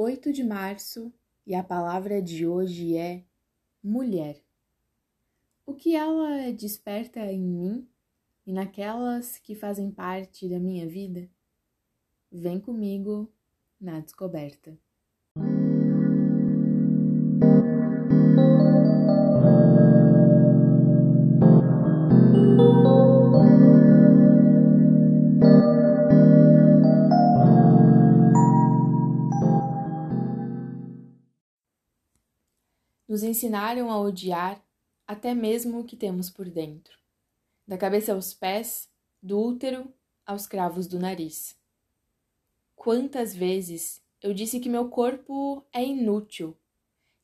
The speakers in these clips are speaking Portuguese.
8 de março e a palavra de hoje é mulher. O que ela desperta em mim e naquelas que fazem parte da minha vida? Vem comigo na descoberta. Nos ensinaram a odiar até mesmo o que temos por dentro, da cabeça aos pés, do útero aos cravos do nariz. Quantas vezes eu disse que meu corpo é inútil,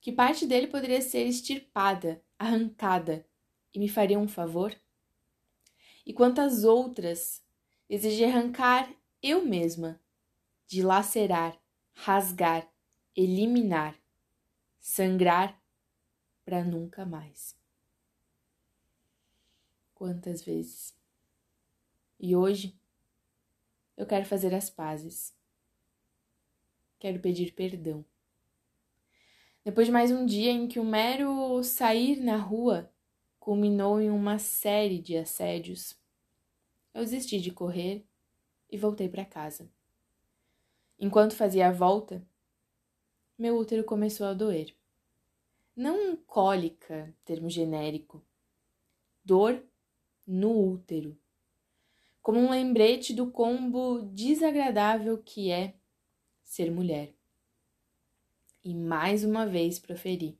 que parte dele poderia ser extirpada, arrancada, e me faria um favor? E quantas outras desejei arrancar eu mesma, dilacerar, rasgar, eliminar, sangrar para nunca mais. Quantas vezes? E hoje eu quero fazer as pazes. Quero pedir perdão. Depois de mais um dia em que o mero sair na rua culminou em uma série de assédios, eu desisti de correr e voltei para casa. Enquanto fazia a volta, meu útero começou a doer não cólica, termo genérico, dor no útero, como um lembrete do combo desagradável que é ser mulher. E mais uma vez proferi: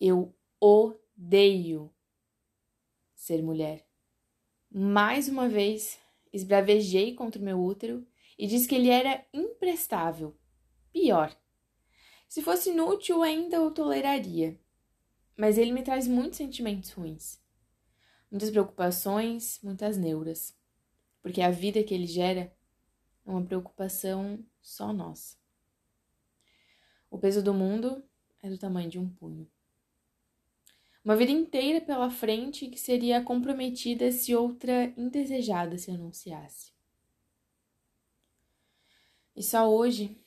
Eu odeio ser mulher. Mais uma vez esbravejei contra o meu útero e disse que ele era imprestável. Pior, se fosse inútil, ainda o toleraria. Mas ele me traz muitos sentimentos ruins. Muitas preocupações, muitas neuras. Porque a vida que ele gera é uma preocupação só nossa. O peso do mundo é do tamanho de um punho. Uma vida inteira pela frente que seria comprometida se outra indesejada se anunciasse. E só hoje,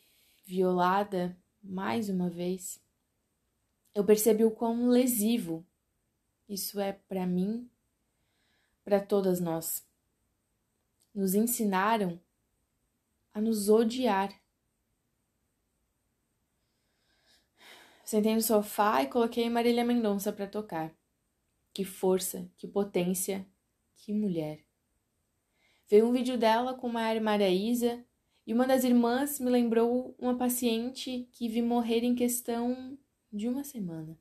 violada mais uma vez, eu percebi o quão lesivo isso é para mim, para todas nós. Nos ensinaram a nos odiar. Sentei no sofá e coloquei Marília Mendonça para tocar. Que força, que potência, que mulher. Veio um vídeo dela com Maiara Maraísa e uma das irmãs me lembrou uma paciente que vi morrer em questão de uma semana.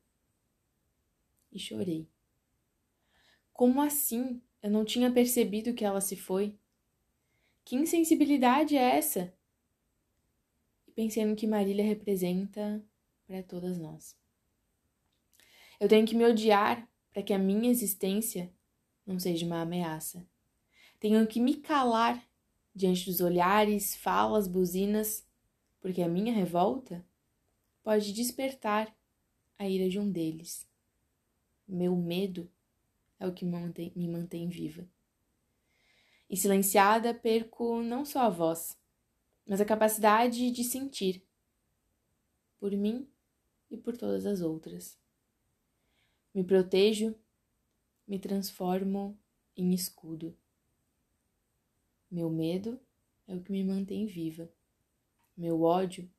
E chorei. Como assim? Eu não tinha percebido que ela se foi. Que insensibilidade é essa? E pensei no que Marília representa para todas nós. Eu tenho que me odiar para que a minha existência não seja uma ameaça. Tenho que me calar diante dos olhares, falas, buzinas, porque a minha revolta pode despertar a ira de um deles. Meu medo é o que me mantém, me mantém viva. E silenciada, perco não só a voz, mas a capacidade de sentir, por mim e por todas as outras. Me protejo, me transformo em escudo. Meu medo é o que me mantém viva. Meu ódio,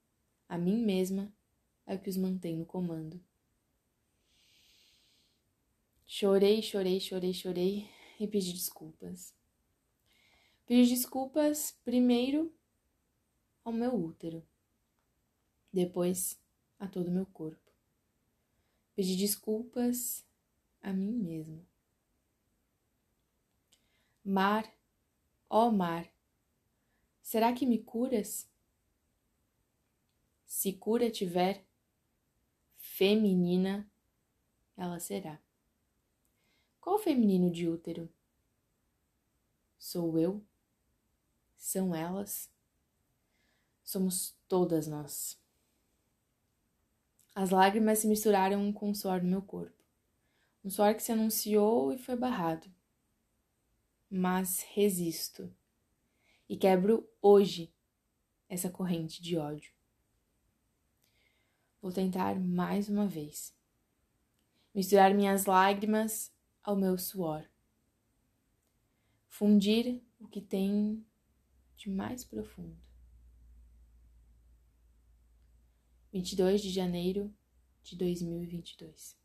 a mim mesma, é o que os mantém no comando. Chorei, chorei, chorei, chorei e pedi desculpas. Pedi desculpas primeiro ao meu útero, depois a todo o meu corpo. Pedi desculpas a mim mesma. Mar Ó oh, mar, será que me curas? Se cura tiver, feminina ela será. Qual feminino de útero? Sou eu? São elas? Somos todas nós. As lágrimas se misturaram com o suor do meu corpo. Um suor que se anunciou e foi barrado mas resisto e quebro hoje essa corrente de ódio. Vou tentar mais uma vez. Misturar minhas lágrimas ao meu suor. Fundir o que tem de mais profundo. 22 de janeiro de 2022.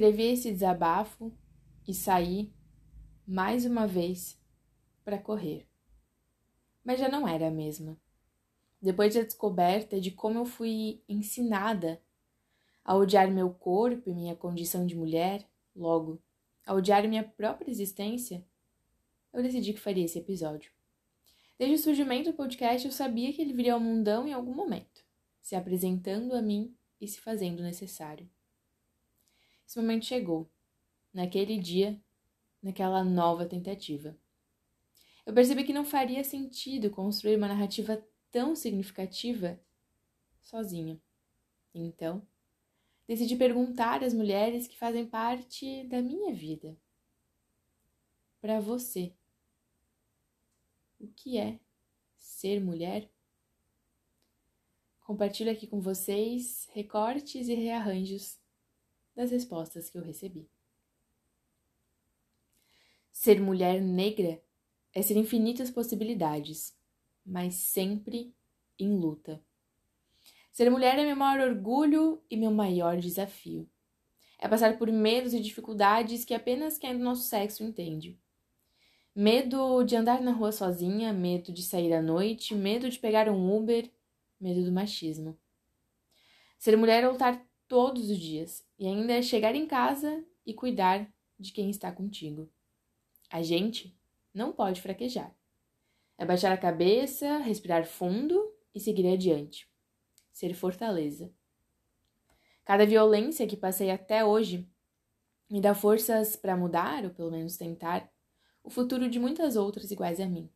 Escrevi esse desabafo e saí, mais uma vez, para correr. Mas já não era a mesma. Depois da descoberta de como eu fui ensinada a odiar meu corpo e minha condição de mulher, logo, a odiar minha própria existência, eu decidi que faria esse episódio. Desde o surgimento do podcast, eu sabia que ele viria ao mundão em algum momento, se apresentando a mim e se fazendo necessário. Esse momento chegou, naquele dia, naquela nova tentativa. Eu percebi que não faria sentido construir uma narrativa tão significativa sozinha. Então, decidi perguntar às mulheres que fazem parte da minha vida. Para você, o que é ser mulher? Compartilho aqui com vocês recortes e rearranjos das respostas que eu recebi. Ser mulher negra é ser infinitas possibilidades, mas sempre em luta. Ser mulher é meu maior orgulho e meu maior desafio. É passar por medos e dificuldades que apenas quem é do nosso sexo entende. Medo de andar na rua sozinha, medo de sair à noite, medo de pegar um Uber, medo do machismo. Ser mulher é lutar todos os dias e ainda é chegar em casa e cuidar de quem está contigo. A gente não pode fraquejar. É baixar a cabeça, respirar fundo e seguir adiante ser fortaleza. Cada violência que passei até hoje me dá forças para mudar, ou pelo menos tentar, o futuro de muitas outras iguais a mim.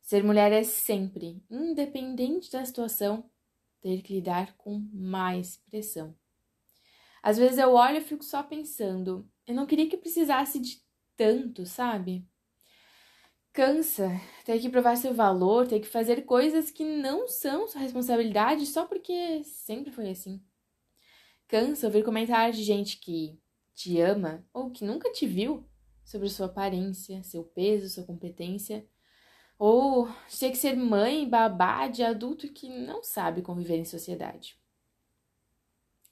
Ser mulher é sempre, independente da situação, ter que lidar com mais pressão. Às vezes eu olho e fico só pensando, eu não queria que precisasse de tanto, sabe? Cansa ter que provar seu valor, ter que fazer coisas que não são sua responsabilidade só porque sempre foi assim. Cansa ouvir comentários de gente que te ama ou que nunca te viu sobre sua aparência, seu peso, sua competência, ou ter que ser mãe, babá de adulto que não sabe conviver em sociedade.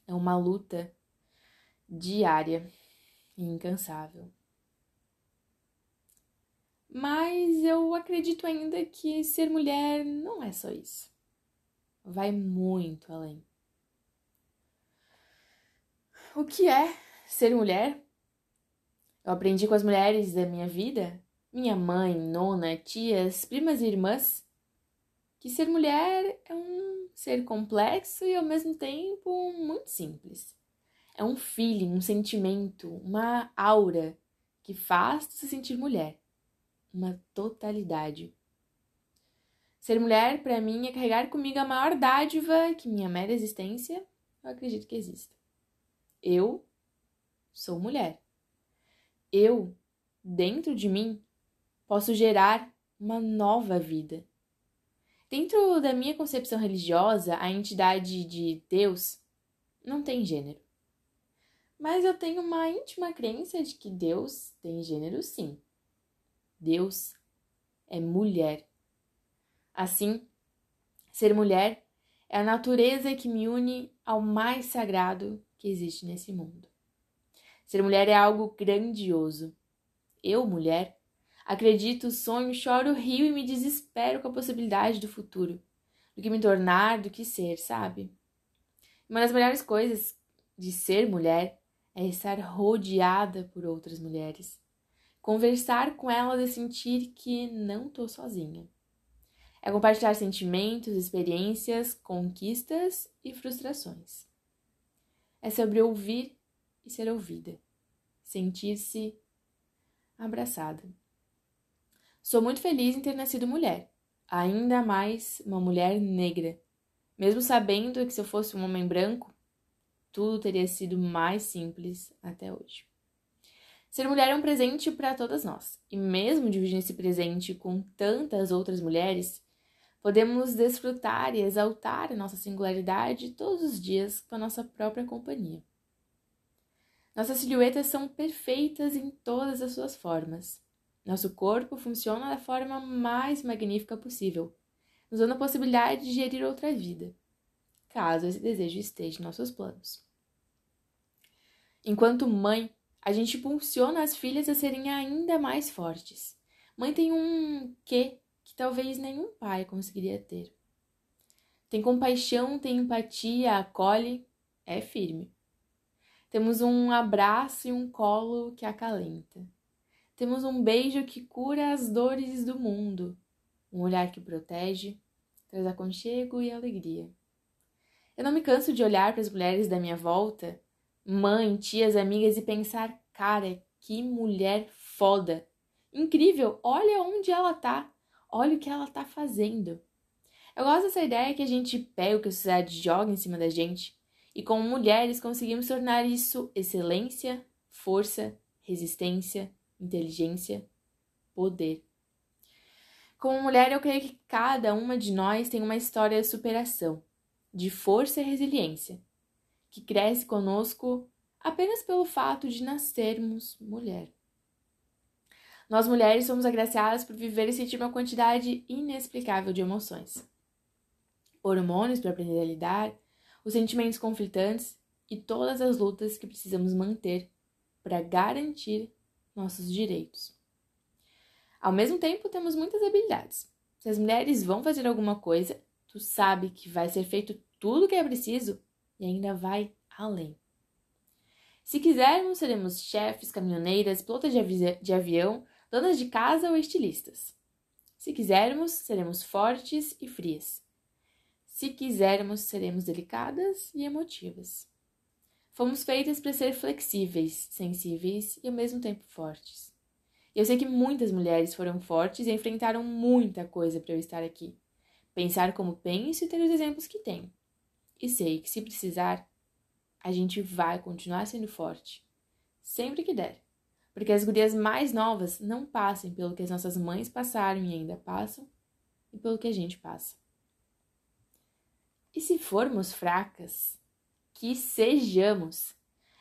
É uma luta diária e incansável. Mas eu acredito ainda que ser mulher não é só isso. Vai muito além. O que é ser mulher? Eu aprendi com as mulheres da minha vida, minha mãe, nona, tias, primas e irmãs, que ser mulher é um ser complexo e ao mesmo tempo muito simples. É um feeling, um sentimento, uma aura que faz se sentir mulher uma totalidade. Ser mulher, para mim, é carregar comigo a maior dádiva que minha mera existência eu acredito que exista. Eu sou mulher. Eu, dentro de mim, posso gerar uma nova vida. Dentro da minha concepção religiosa, a entidade de Deus não tem gênero. Mas eu tenho uma íntima crença de que Deus tem gênero sim. Deus é mulher. Assim, ser mulher é a natureza que me une ao mais sagrado que existe nesse mundo. Ser mulher é algo grandioso. Eu, mulher, acredito, sonho, choro, rio e me desespero com a possibilidade do futuro, do que me tornar, do que ser, sabe? Uma das melhores coisas de ser mulher é estar rodeada por outras mulheres conversar com elas e sentir que não tô sozinha. É compartilhar sentimentos, experiências, conquistas e frustrações. É sobre ouvir e ser ouvida, sentir-se abraçada. Sou muito feliz em ter nascido mulher, ainda mais uma mulher negra, mesmo sabendo que se eu fosse um homem branco, tudo teria sido mais simples até hoje. Ser mulher é um presente para todas nós, e mesmo dividindo esse presente com tantas outras mulheres, podemos desfrutar e exaltar a nossa singularidade todos os dias com a nossa própria companhia. Nossas silhuetas são perfeitas em todas as suas formas. Nosso corpo funciona da forma mais magnífica possível, nos dando a possibilidade de gerir outra vida, caso esse desejo esteja em nossos planos. Enquanto mãe, a gente impulsiona as filhas a serem ainda mais fortes. Mãe tem um quê que talvez nenhum pai conseguiria ter. Tem compaixão, tem empatia, acolhe, é firme. Temos um abraço e um colo que acalenta. Temos um beijo que cura as dores do mundo, um olhar que protege, traz aconchego e alegria. Eu não me canso de olhar para as mulheres da minha volta mãe, tias, amigas e pensar, cara, que mulher foda. Incrível, olha onde ela tá. Olha o que ela tá fazendo. Eu gosto dessa ideia que a gente pega o que a sociedade joga em cima da gente e como mulheres conseguimos tornar isso excelência, força, resistência, inteligência, poder. Como mulher, eu creio que cada uma de nós tem uma história de superação, de força e resiliência que cresce conosco apenas pelo fato de nascermos mulher. Nós mulheres somos agraciadas por viver e sentir uma quantidade inexplicável de emoções. Hormônios para aprender a lidar, os sentimentos conflitantes e todas as lutas que precisamos manter para garantir nossos direitos. Ao mesmo tempo, temos muitas habilidades. Se as mulheres vão fazer alguma coisa, tu sabe que vai ser feito tudo o que é preciso e ainda vai além. Se quisermos, seremos chefes, caminhoneiras, pilotas de, avi de avião, donas de casa ou estilistas. Se quisermos, seremos fortes e frias. Se quisermos, seremos delicadas e emotivas. Fomos feitas para ser flexíveis, sensíveis e ao mesmo tempo fortes. Eu sei que muitas mulheres foram fortes e enfrentaram muita coisa para eu estar aqui. Pensar como penso e ter os exemplos que tenho. E sei que, se precisar, a gente vai continuar sendo forte, sempre que der. Porque as gurias mais novas não passem pelo que as nossas mães passaram e ainda passam, e pelo que a gente passa. E se formos fracas, que sejamos.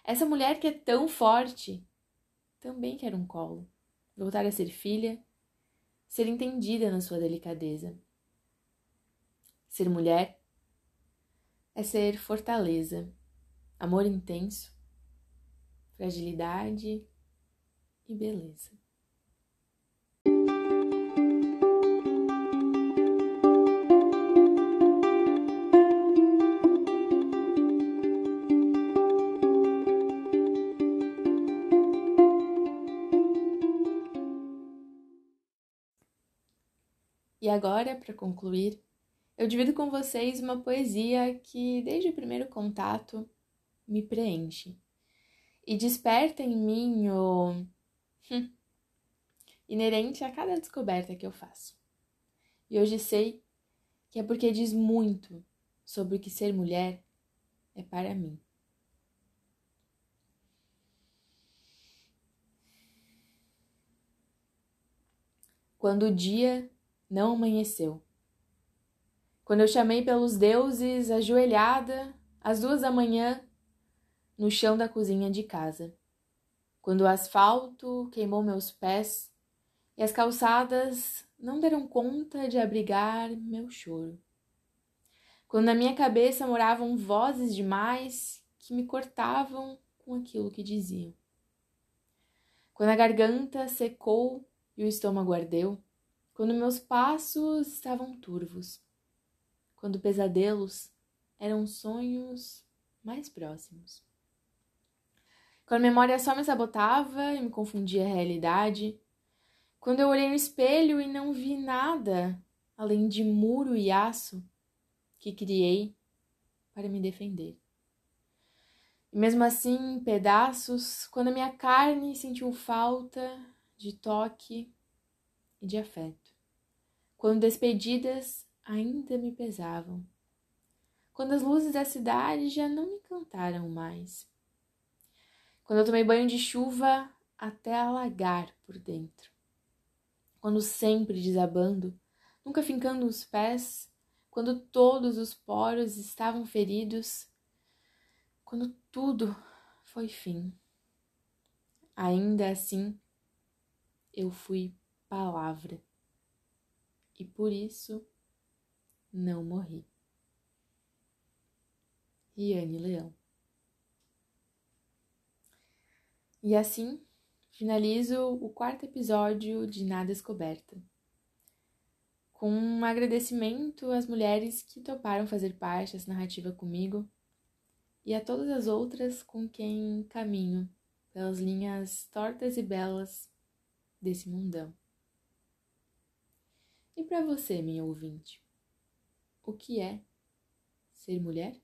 Essa mulher que é tão forte também quer um colo, voltar a ser filha, ser entendida na sua delicadeza. Ser mulher é ser fortaleza, amor intenso, fragilidade e beleza. Agora, para concluir, eu divido com vocês uma poesia que, desde o primeiro contato, me preenche e desperta em mim o hum, inerente a cada descoberta que eu faço. E hoje sei que é porque diz muito sobre o que ser mulher é para mim. Quando o dia não amanheceu quando eu chamei pelos deuses, ajoelhada, às duas da manhã, no chão da cozinha de casa. Quando o asfalto queimou meus pés e as calçadas não deram conta de abrigar meu choro. Quando na minha cabeça moravam vozes demais que me cortavam com aquilo que diziam. Quando a garganta secou e o estômago ardeu, quando meus passos estavam turvos quando pesadelos eram sonhos mais próximos. Quando a memória só me sabotava e me confundia a realidade, quando eu olhei no espelho e não vi nada além de muro e aço que criei para me defender. E mesmo assim, em pedaços, quando a minha carne sentiu falta de toque e de afeto. Quando despedidas ainda me pesavam. quando as luzes da cidade já não me encantaram mais. Quando eu tomei banho de chuva até alagar por dentro. Quando sempre desabando, nunca fincando os pés, quando todos os poros estavam feridos, quando tudo foi fim. Ainda assim, eu fui palavra. E por isso não morri. Riane Leão. E assim finalizo o quarto episódio de Nada Descoberta. Com um agradecimento às mulheres que toparam fazer parte dessa narrativa comigo e a todas as outras com quem caminho pelas linhas tortas e belas desse mundão. E para você, minha ouvinte, o que é ser mulher?